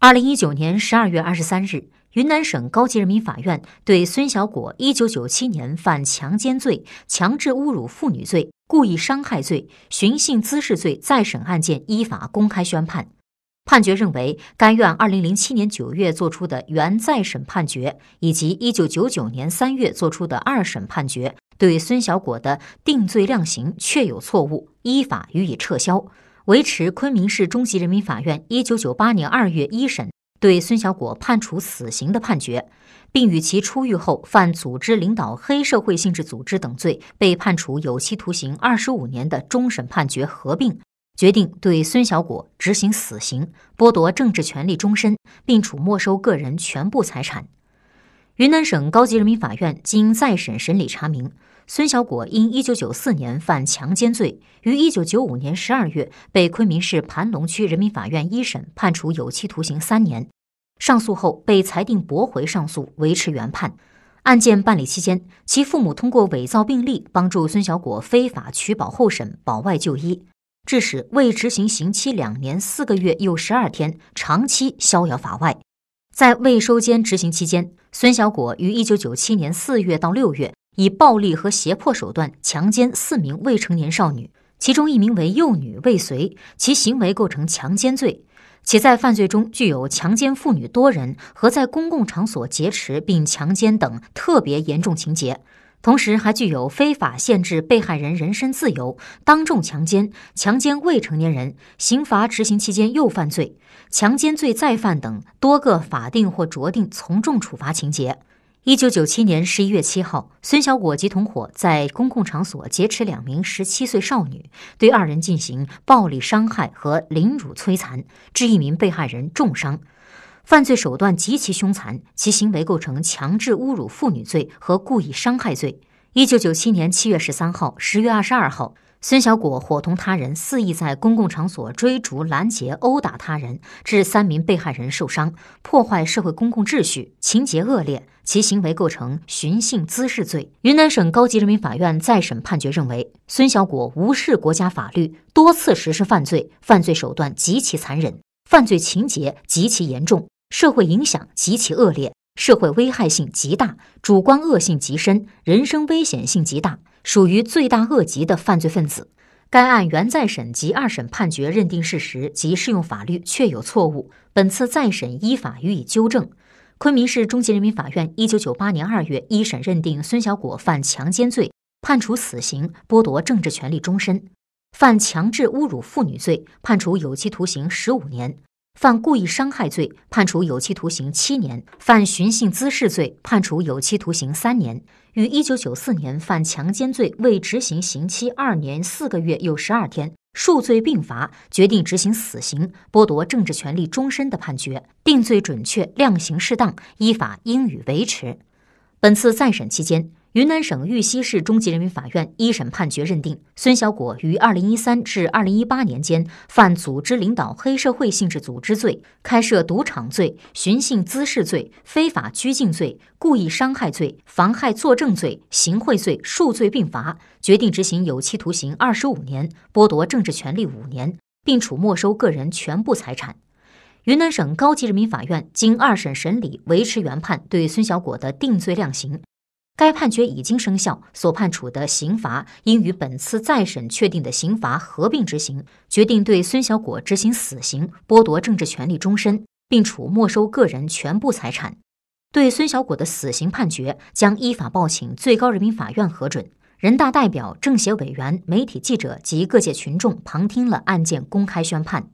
二零一九年十二月二十三日，云南省高级人民法院对孙小果一九九七年犯强奸罪、强制侮辱妇女罪、故意伤害罪、寻衅滋事罪再审案件依法公开宣判。判决认为，该院二零零七年九月作出的原再审判决，以及一九九九年三月作出的二审判决，对孙小果的定罪量刑确有错误，依法予以撤销。维持昆明市中级人民法院一九九八年二月一审对孙小果判处死刑的判决，并与其出狱后犯组织领导黑社会性质组织等罪被判处有期徒刑二十五年的终审判决合并，决定对孙小果执行死刑，剥夺政治权利终身，并处没收个人全部财产。云南省高级人民法院经再审审理查明。孙小果因一九九四年犯强奸罪，于一九九五年十二月被昆明市盘龙区人民法院一审判处有期徒刑三年。上诉后被裁定驳回上诉，维持原判。案件办理期间，其父母通过伪造病历帮助孙小果非法取保候审、保外就医，致使未执行刑期两年四个月又十二天，长期逍遥法外。在未收监执行期间，孙小果于一九九七年四月到六月。以暴力和胁迫手段强奸四名未成年少女，其中一名为幼女未遂，其行为构成强奸罪，且在犯罪中具有强奸妇女多人和在公共场所劫持并强奸等特别严重情节，同时还具有非法限制被害人人身自由、当众强奸、强奸未成年人、刑罚执行期间又犯罪、强奸罪再犯等多个法定或酌定从重处罚情节。一九九七年十一月七号，孙小果及同伙在公共场所劫持两名十七岁少女，对二人进行暴力伤害和凌辱摧残，致一名被害人重伤。犯罪手段极其凶残，其行为构成强制侮辱妇女罪和故意伤害罪。一九九七年七月十三号、十月二十二号。孙小果伙同他人肆意在公共场所追逐、拦截、殴打他人，致三名被害人受伤，破坏社会公共秩序，情节恶劣，其行为构成寻衅滋事罪。云南省高级人民法院再审判决认为，孙小果无视国家法律，多次实施犯罪，犯罪手段极其残忍，犯罪情节极其严重，社会影响极其恶劣，社会危害性极大，主观恶性极深，人身危险性极大。属于罪大恶极的犯罪分子。该案原再审及二审判决认定事实及适用法律确有错误，本次再审依法予以纠正。昆明市中级人民法院一九九八年二月一审认定孙小果犯强奸罪，判处死刑，剥夺政治权利终身；犯强制侮辱妇女罪，判处有期徒刑十五年。犯故意伤害罪，判处有期徒刑七年；犯寻衅滋事罪，判处有期徒刑三年。于一九九四年犯强奸罪未执行刑期二年四个月又十二天，数罪并罚，决定执行死刑，剥夺政治权利终身的判决，定罪准确，量刑适当，依法应予维持。本次再审期间。云南省玉溪市中级人民法院一审判决认定，孙小果于二零一三至二零一八年间犯组织领导黑社会性质组织罪、开设赌场罪、寻衅滋事罪、非法拘禁罪、故意伤害罪、妨害作证罪、行贿罪数罪并罚，决定执行有期徒刑二十五年，剥夺政治权利五年，并处没收个人全部财产。云南省高级人民法院经二审审理，维持原判，对孙小果的定罪量刑。该判决已经生效，所判处的刑罚应与本次再审确定的刑罚合并执行，决定对孙小果执行死刑，剥夺政治权利终身，并处没收个人全部财产。对孙小果的死刑判决将依法报请最高人民法院核准。人大代表、政协委员、媒体记者及各界群众旁听了案件公开宣判。